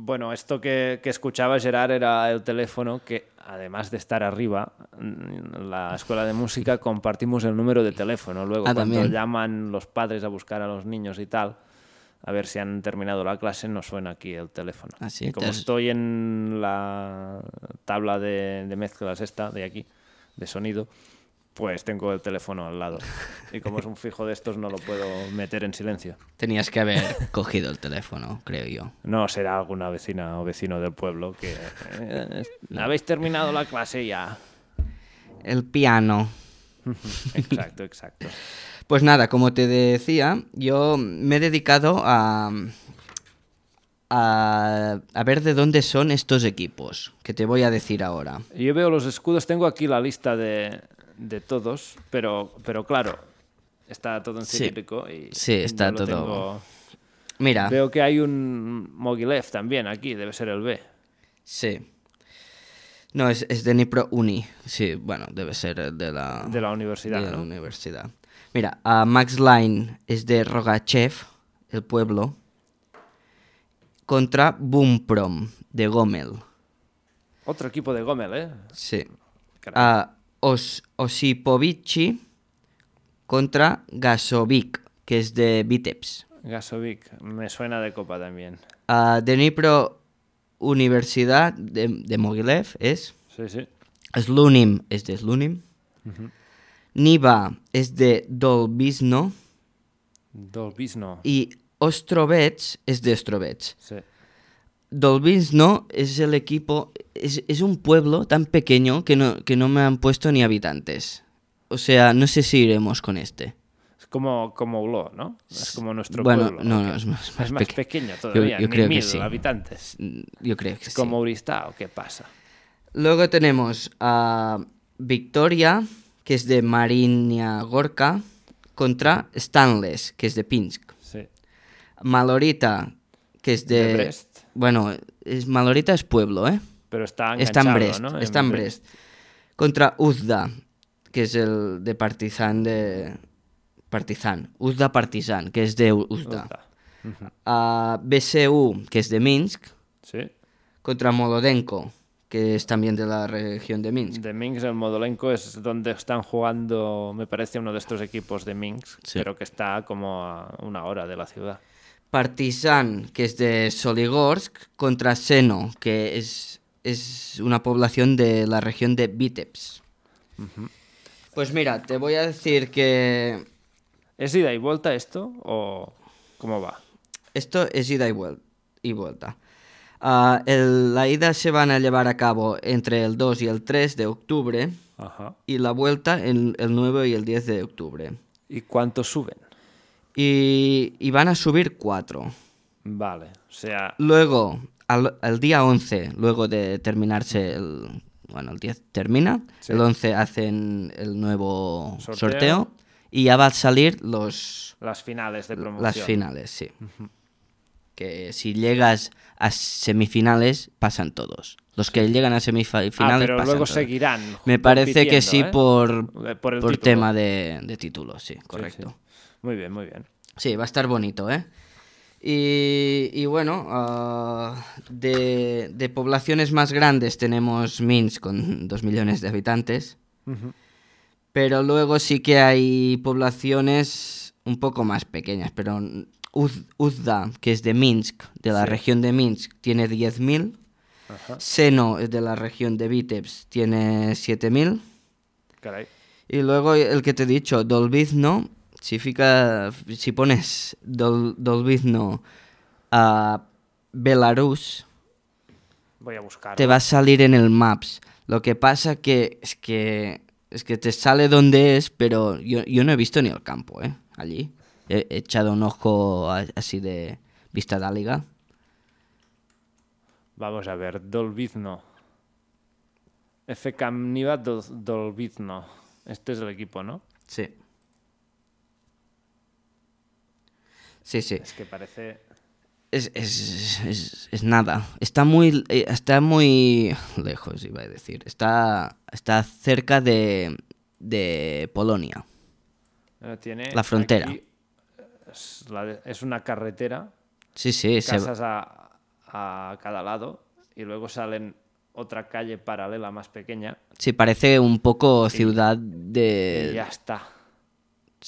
Bueno, esto que, que escuchaba Gerard era el teléfono que, además de estar arriba, en la escuela de música compartimos el número de teléfono. Luego, Ah, cuando también. llaman los padres a buscar a los niños y tal, a ver si han terminado la clase, nos suena aquí el teléfono. Ah, sí, y como estoy en la tabla de, de mezclas esta, de aquí, de sonido, pues tengo el teléfono al lado. Y como es un fijo de estos, no lo puedo meter en silencio. Tenías que haber cogido el teléfono, creo yo. No será alguna vecina o vecino del pueblo que... eh, Habéis terminado la clase ya. El piano. Exacto, exacto. Pues nada, como te decía, yo me he dedicado a, a, a ver de dónde son estos equipos, que te voy a decir ahora. Yo veo los escudos, tengo aquí la lista de, de todos, pero, pero claro, está todo en Sí. cirílico y Sí, está no todo- tengo- Mira, Veo que hay un Mogilev también aquí, debe ser el B. sí. No, es, es de Nipro Uni. Sí, bueno, debe ser de la, De la universidad, de la universidad. Mira, a Max Line es de Rogachev, el pueblo, contra Bumprom, de Gomel. Otro equipo de Gomel, ¿eh? Sí. Os Osipovici contra Gasovic, que es de Vitebsk. Gasovic, me suena de copa también. A Dnipro Universidad de, de Mogilev es. Sí, sí. Slunim es de Slunim. Niva es de Dolbizno. Dolbizno. Y Ostrovets es de Ostrovets. Sí. Dolbizno es el equipo. Es, es un pueblo tan pequeño que no, que no me han puesto ni habitantes. O sea, no sé si iremos con este. Es como, como Ulo, ¿no? Es como nuestro Bueno, pueblo. no, ¿o no, es más, más Es más peque- pequeño todavía, yo ni creo que mil sí. habitantes. Mm, Yo creo que Es sí. como Uristao, ¿qué pasa? Luego tenemos a Victoria, que es de Marinia Gorka, contra Stanles, que es de Pinsk. Sí. Malorita, que es de... De Brest. Bueno, es, Malorita es pueblo, ¿eh? Pero está Está en Brest, ¿no? está en Brest. Contra Uzda, que es el de Partizan de... Partizan. Uzda Partizan, que es de Uzda. Uzda. A BSU, que es de Minsk, Sí. contra Molodenko, que es también de la región de Minsk. De Minsk, el Modolenko es donde están jugando, me parece, uno de estos equipos de Minsk, Sí. pero que está como a una hora de la ciudad. Partizan, que es de Soligorsk, contra Seno, que es, es una población de la región de Vitebsk. Pues mira, te voy a decir que ¿Es ida y vuelta esto o cómo va? esto es ida y, vuel- y vuelta. Ah, el- la ida se van a llevar a cabo entre el 2 y el 3 de octubre Ajá. y la vuelta en el 9 y el 10 de octubre. ¿Y cuánto suben? Y, y van a subir cuatro. Vale, o sea, Luego, al, al día 11, luego de terminarse el... Bueno, el 10 termina, Sí. el 11 hacen el nuevo Sorteo. sorteo, y ya va a salir los, las finales de promoción. las finales, sí. Que si llegas a semifinales, pasan todos. Los que llegan a semifinales Ah, pero pasan luego todos. seguirán. Me parece que sí ¿eh? por, Eh, por el por tema de, de título, sí, Sí, correcto. sí. Muy bien, muy bien. Sí, va a estar bonito, ¿eh? Y, y bueno, ah, de, de poblaciones más grandes tenemos Minsk con dos millones de habitantes, pero luego sí que hay poblaciones un poco más pequeñas, pero Uz- Uzda, que es de Minsk, de la Sí. región de Minsk, tiene 10.000, Ajá. Seno es de la región de Vitebsk, tiene 7.000, Caray. y luego el que te he dicho, Dolbizno, Si, fica, si pones Dol, Dolbizno a Belarus, Voy a buscar. te va a salir en el Maps. Lo que pasa que es que es que te sale donde es, pero yo, yo no he visto ni el campo, ¿eh? Allí. He, he echado un ojo a- así de vista de liga. Vamos a ver, Dolbizno. F. Camniva Dol- Dolbizno. Este es el equipo, ¿no? Sí. Sí, sí. Es que parece. Es, es, es- es nada. Está muy, eh, está muy lejos, iba a decir. Está, está cerca de, de Polonia. eh, Tiene La frontera. aquí, es, la de- es una carretera, Sí, sí. se- casas a, a cada lado, y luego salen otra calle paralela más pequeña, sí, parece un poco ciudad y de... ya está.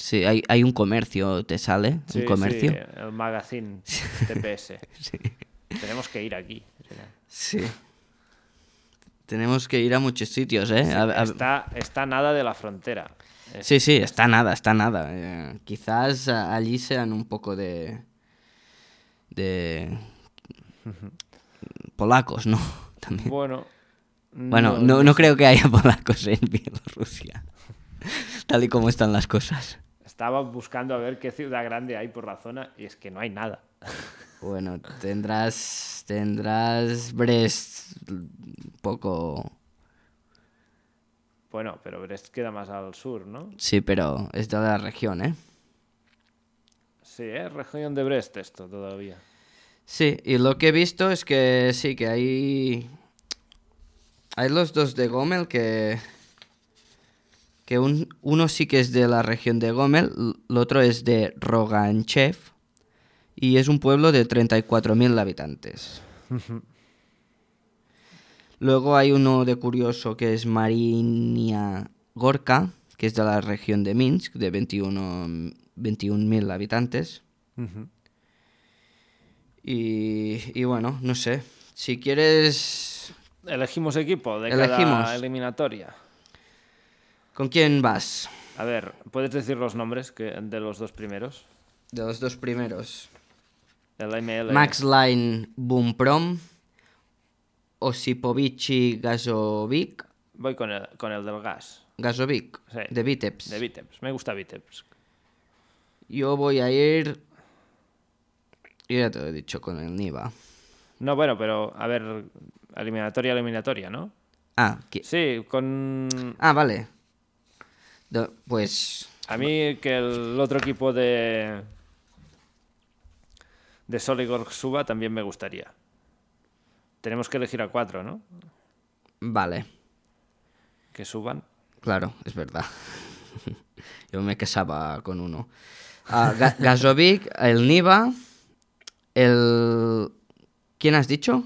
Sí, hay, hay un comercio, ¿te sale? Sí, un comercio. sí, el magazine TPS. Sí. Tenemos que ir aquí. Sí. Tenemos que ir a muchos sitios, ¿eh? A- a- Está, está nada de la frontera. Es- Sí, sí, está nada, está nada. Eh, quizás allí sean un poco de... de... polacos, ¿no? También. Bueno. Bueno, no, no creo que haya polacos en Bielorrusia, tal y como están las cosas. Estaba buscando a ver qué ciudad grande hay por la zona y es que no hay nada. Bueno, tendrás, tendrás Brest poco... Bueno, pero Brest queda más al sur, ¿no? Sí, pero es de la región, ¿eh? Sí, es región de Brest esto todavía. Sí, y lo que he visto es que sí, que hay. Hay los dos de Gomel que. Que un- uno sí que es de la región de Gomel, el otro es de Roganchev. Y es un pueblo de 34.000 habitantes. Luego hay uno de curioso que es Marinia Gorka, que es de la región de Minsk, de 21 21.000 habitantes. Y, y bueno, no sé. Si quieres... Elegimos equipo de Elegimos. cada eliminatoria. ¿Con quién vas? A ver, ¿puedes decir los nombres que, de los dos primeros? De los dos primeros. Max Line Bumprom. Osipovici Gazovic. Voy con el, con el del gas. Gazovic. Sí. De Vitebsk. De Vitebsk. Me gusta Vitebsk. Yo voy a ir... Yo ya te lo he dicho con el Niva. No, bueno, pero a ver, eliminatoria, eliminatoria, ¿no? Ah, Sí, con... ah vale. Do- pues... A mí que el otro equipo de... De Soligorsk suba también me gustaría. Tenemos que elegir a cuatro, ¿no? Vale. Que suban. Claro, es verdad. Yo me casaba con uno. Gazovic, el Niva, el... ¿Quién has dicho?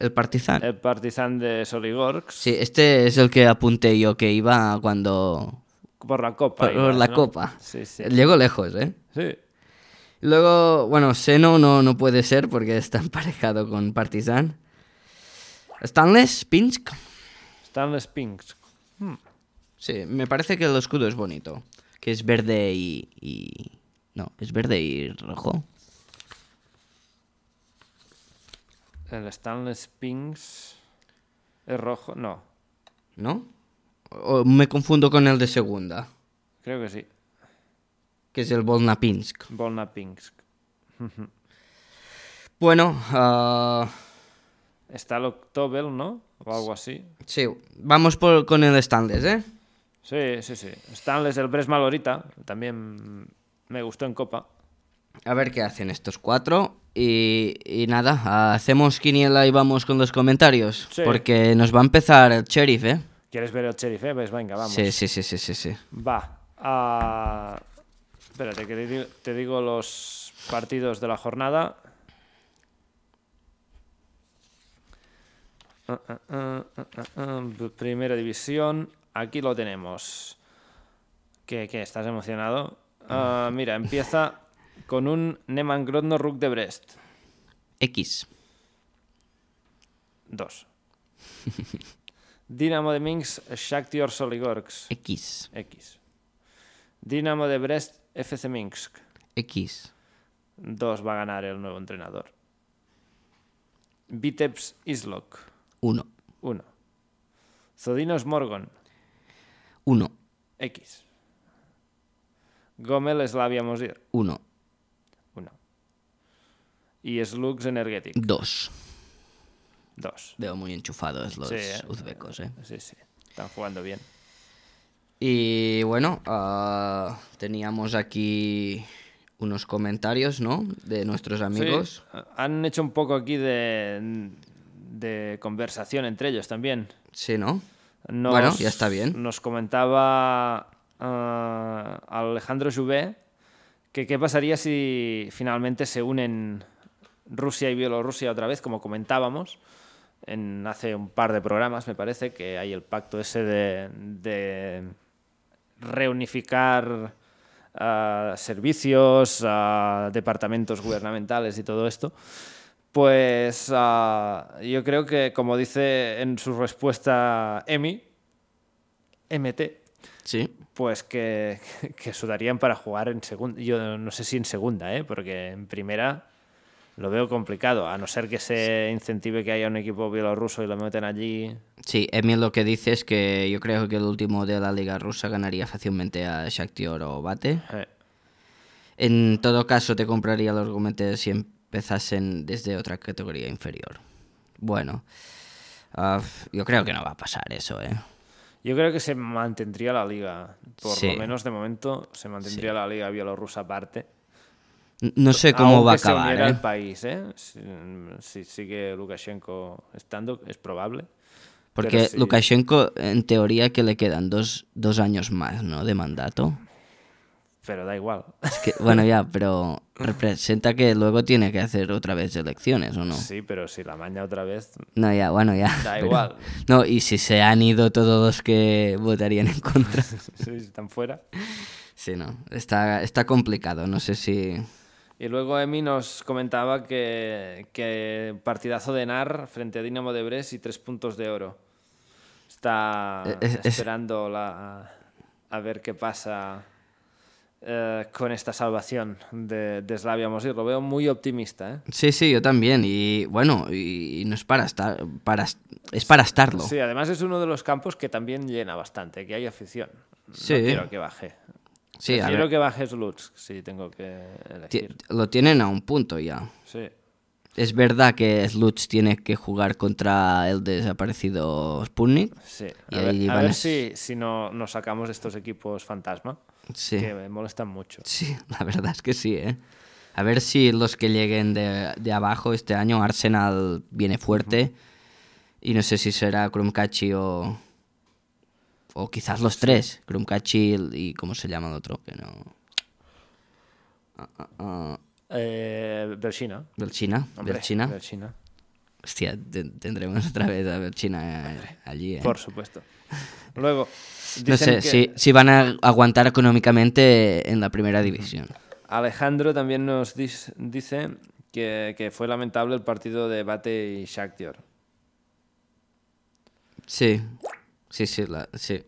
El Partizan. El Partizan de Soligorsk. Sí, este es el que apunté yo que iba cuando... Por la copa. Por, la ¿no? copa. Sí, sí. Llegó lejos, ¿eh? Sí. Luego, bueno, Seno no, no puede ser porque está emparejado con Partizan. Stanles, Pinsk. Stanley Spinks. Sí, me parece que el escudo es bonito. Que es verde y... y- No, es verde y rojo. El Stanley Spinks. ¿Es rojo? No. ¿No? O me confundo con el de segunda, Creo que sí. que es el Volnapinsk. Volna Pinsk. Bueno, ah, Está el Octobel, ¿no? O algo así. sí, vamos por, con el Stanles, ¿eh? Sí, sí, sí. Stanley el Bresma Lorita. También me gustó en Copa. A ver qué hacen estos cuatro. Y, y nada, hacemos quiniela y vamos con los comentarios. Sí. Porque nos va a empezar el sheriff, ¿eh? ¿Quieres ver el Sheriff? eh? Pues venga, vamos. Sí, sí, sí, sí, sí, sí. Va. a- Espérate, que te digo, te digo los partidos de la jornada. Ah, ah, Primera división. Aquí lo tenemos. ¿Qué, qué? ¿Estás emocionado? Ah, mira, empieza con un Neman Grodno Rook de Brest. X. 2. Dinamo de Minsk Shakhtar Soligorsk. X. X. Dinamo de Brest FC Minsk. X. 2 va a ganar el nuevo entrenador. Vitebs Islok. 1. 1. Zodinos Morgon. 1. X. Gomel Slavia Mosir. 1. 1. Y Slugs Energetic. 2. 2. Veo muy enchufados los Sí, eh. uzbecos, ¿eh? Sí, sí. Están jugando bien. Y bueno, ah, teníamos aquí unos comentarios, ¿no? De nuestros amigos. Sí, han hecho un poco aquí de, de conversación entre ellos también. Sí, ¿no? Nos- Bueno, ya está bien. Nos comentaba ah, Alejandro Jouvet que qué pasaría si finalmente se unen Rusia y Bielorrusia otra vez, como comentábamos en hace un par de programas, me parece, que hay el pacto ese de, de reunificar ah, servicios, ah, departamentos gubernamentales y todo esto. Pues ah, yo creo que, como dice en su respuesta Emi, MT, Sí. pues que, que sudarían para jugar en segunda. Yo no sé si en segunda, ¿eh? porque en primera lo veo complicado, a no ser que se incentive que haya un equipo bielorruso y lo meten allí. Sí, Emil lo que dice es que yo creo que el último de la liga rusa ganaría fácilmente a Shakhtar o Bate. Eh, En todo caso, te compraría los gometes si empezasen desde otra categoría inferior. Bueno, ah, yo creo que no va a pasar eso, ¿eh? Yo creo que se mantendría la liga, por Sí. lo menos de momento se mantendría la liga bielorrusa aparte. No sé cómo va a se acabar, uniera ¿eh? el país, ¿eh? Si, si sigue Lukashenko estando, es probable. Porque sí. Lukashenko, en teoría, que le quedan dos, dos años más, ¿no? De mandato. Pero da igual. Es que, bueno, ya, pero representa que luego tiene que hacer otra vez elecciones, ¿o no? Sí, pero si la maña otra vez, No, ya, bueno, ya. Da pero- igual. No, y si se han ido todos los que votarían en contra. si están fuera. Sí, no. Está, está complicado. No sé si. Y luego Emi nos comentaba que, que partidazo de Nar frente a Dinamo de Brest y tres puntos de oro. Está Es- es- esperando la, a ver qué pasa eh, con esta salvación de, de Slavia Mosir. Lo veo muy optimista. ¿eh? Sí, sí, yo también. Y bueno, y, y no es para estar. Para, es para estarlo. Sí, además es uno de los campos que también llena bastante, que hay afición. Sí. No quiero que baje. Sí, ver, que baje Sluts, si tengo que elegir. lo tienen a un punto ya. Sí. Es verdad que Sluts tiene que jugar contra el desaparecido Sputnik. Sí, Y a ver, a si, si no nos sacamos de estos equipos fantasma, Sí. que me molestan mucho. Sí, la verdad es que sí, ¿eh? A ver si los que lleguen de, de abajo este año, Arsenal viene fuerte. Y no sé si será Krumkachi o. O quizás los tres. Krumkachi y. ¿Cómo se llama el otro? Que no. Eh, Belchina. Belchina. hombre, Belchina. Belchina, Hostia, te- tendremos otra vez a Belchina eh, allí, ¿eh? por supuesto. Luego, No sé que si, si van a aguantar económicamente en la primera división. Alejandro también nos dice que, que fue lamentable el partido de Bate y Shakhtar. Sí, sí, sí, la- sí.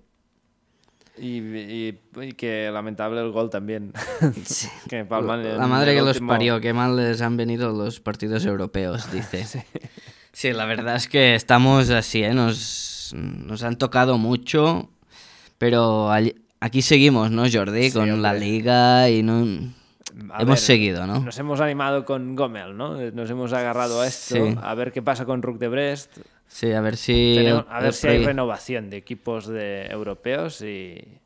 Y, y- y que lamentable el gol también. que palman La madre que los último- parió, qué mal les han venido los partidos europeos, dice. sí. la verdad es que estamos así, ¿eh? Nos, nos han tocado mucho, pero all- aquí seguimos, ¿no, Jordi? Sí, Con la hombre. liga y no... A Hemos ver, seguido, ¿no? Nos hemos animado con Gomel, ¿no? Nos hemos agarrado a esto, Sí. a ver qué pasa con Rook de Brest. Sí, a ver si... Tenemos- a ver si hay renovación de equipos de europeos y,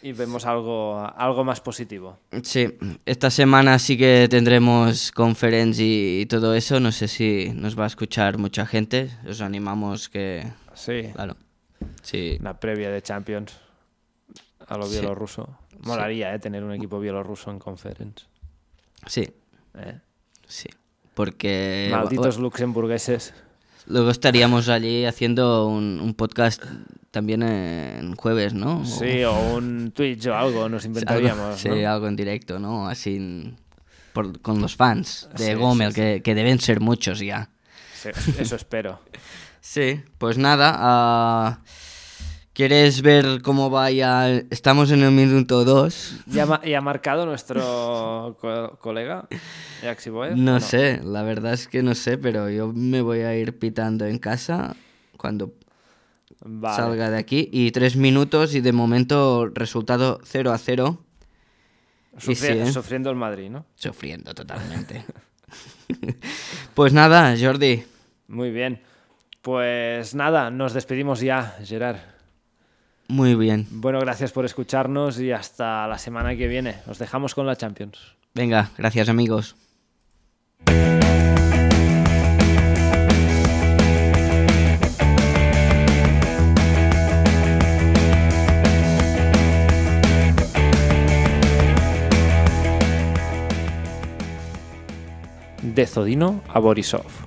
y vemos algo, algo más positivo. Sí, esta semana sí que tendremos conferencia y, todo eso. No sé si nos va a escuchar mucha gente. Os animamos que... Sí, Claro. Sí, una previa de Champions a lo Sí. bielorruso. Molaría, ¿eh? Tener un equipo bielorruso en conference. sí, ¿eh? sí. Porque... Malditos luxemburgueses. Luego estaríamos allí haciendo un, un podcast también en jueves, ¿no? Sí, o un Twitch o algo nos algo- inventaríamos, sí, ¿no? algo en directo, ¿no? Así por- con los fans de Sí, Gomel, sí, Que, que deben ser muchos ya. Sí, eso espero. Sí, pues nada. ah, ¿Quieres ver cómo va ya? Estamos en el minuto 2. ¿Ya, ma- ya ha marcado nuestro co- colega Yaxi Boev, No o sé, la verdad es que no sé, pero yo me voy a ir pitando en casa cuando Vale. salga de aquí. Y tres minutos y de momento resultado 0 a 0. Y Sufri- sí, ¿eh? Sufriendo el Madrid, ¿no? Sufriendo totalmente. pues nada, Jordi. Muy bien. Pues nada, nos despedimos ya, Gerard. Muy bien. Bueno, gracias por escucharnos y hasta la semana que viene. Os dejamos con la Champions. Venga, gracias amigos. De Zodino a Borisov.